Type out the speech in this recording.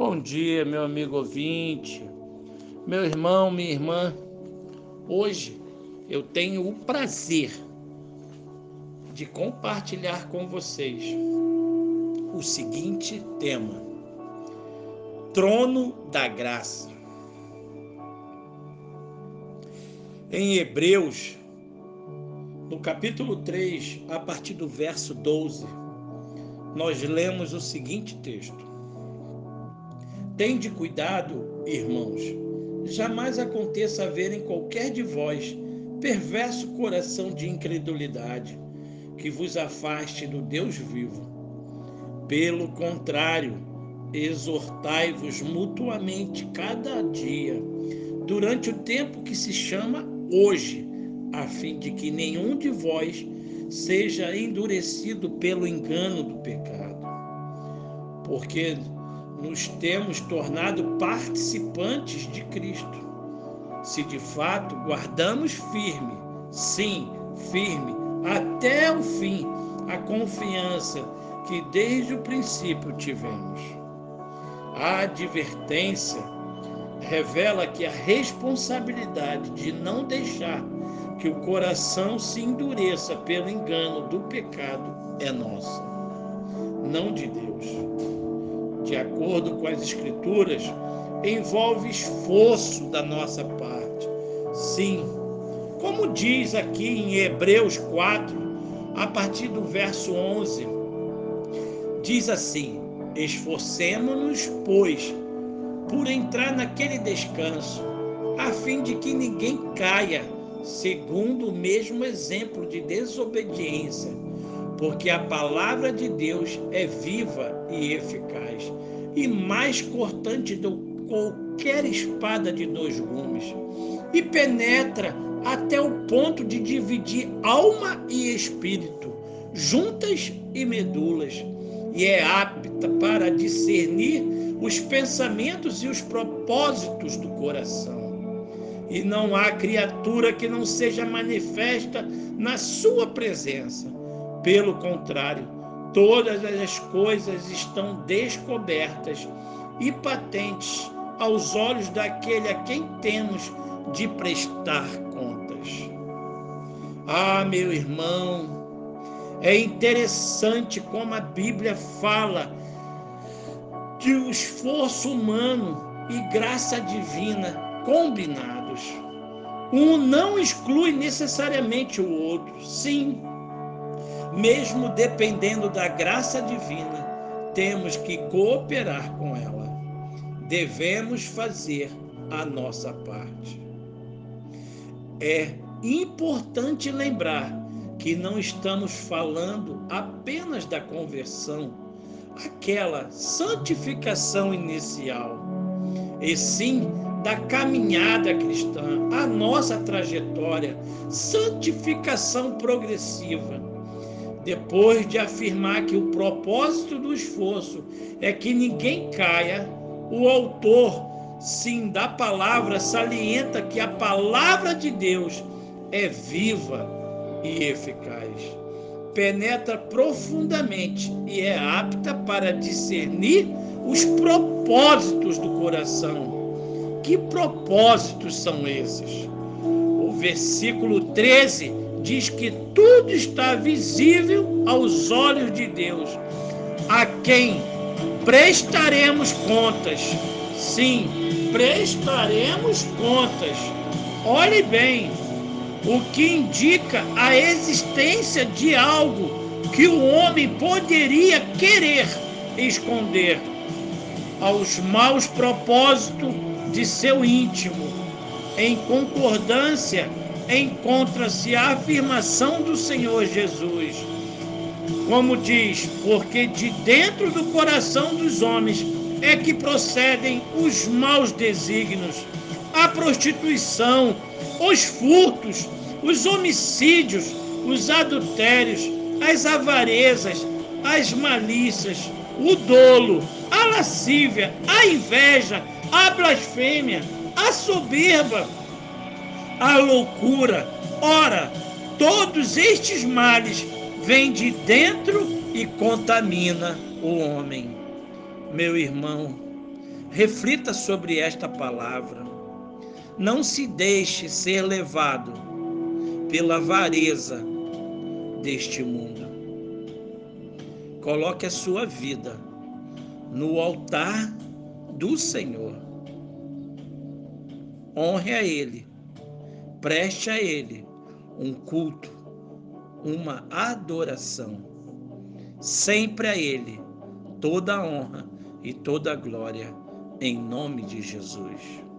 Bom dia, meu amigo ouvinte, meu irmão, minha irmã. Hoje eu tenho o prazer de compartilhar com vocês o seguinte tema: Trono da Graça. Em Hebreus, no capítulo 3, a partir do verso 12, nós lemos o seguinte texto: Tende cuidado, irmãos, jamais aconteça haver em qualquer de vós perverso coração de incredulidade que vos afaste do Deus vivo. Pelo contrário, exortai-vos mutuamente cada dia, durante o tempo que se chama hoje, a fim de que nenhum de vós seja endurecido pelo engano do pecado. Porque nos temos tornado participantes de Cristo. Se de fato guardamos firme, sim, firme, até o fim, a confiança que desde o princípio tivemos. A advertência revela que a responsabilidade de não deixar que o coração se endureça pelo engano do pecado é nossa, não de Deus de acordo com as Escrituras, envolve esforço da nossa parte. Sim, como diz aqui em Hebreus 4, a partir do verso 11, diz assim: Esforcemos-nos, pois, por entrar naquele descanso, a fim de que ninguém caia, segundo o mesmo exemplo de desobediência porque a palavra de Deus é viva e eficaz, e mais cortante do qualquer espada de dois gumes, e penetra até o ponto de dividir alma e espírito, juntas e medulas, e é apta para discernir os pensamentos e os propósitos do coração. E não há criatura que não seja manifesta na sua presença pelo contrário, todas as coisas estão descobertas e patentes aos olhos daquele a quem temos de prestar contas. Ah, meu irmão, é interessante como a Bíblia fala de um esforço humano e graça divina combinados. Um não exclui necessariamente o outro. Sim, mesmo dependendo da graça divina, temos que cooperar com ela. Devemos fazer a nossa parte. É importante lembrar que não estamos falando apenas da conversão, aquela santificação inicial, e sim da caminhada cristã, a nossa trajetória, santificação progressiva depois de afirmar que o propósito do esforço é que ninguém caia, o autor, sim, da palavra, salienta que a palavra de Deus é viva e eficaz. Penetra profundamente e é apta para discernir os propósitos do coração. Que propósitos são esses? O versículo 13 diz que tudo está visível aos olhos de Deus, a quem prestaremos contas. Sim, prestaremos contas. Olhe bem, o que indica a existência de algo que o homem poderia querer esconder aos maus propósitos de seu íntimo, em concordância encontra-se a afirmação do Senhor Jesus. Como diz, porque de dentro do coração dos homens é que procedem os maus desígnios, a prostituição, os furtos, os homicídios, os adultérios, as avarezas, as malícias, o dolo, a lascívia, a inveja, a blasfêmia, a soberba a loucura. Ora, todos estes males vêm de dentro e contamina o homem. Meu irmão, Reflita sobre esta palavra. Não se deixe ser levado pela avareza deste mundo. Coloque a sua vida no altar do Senhor. Honre a Ele, preste a Ele um culto, uma adoração. Sempre a Ele toda a honra e toda a glória, em nome de Jesus.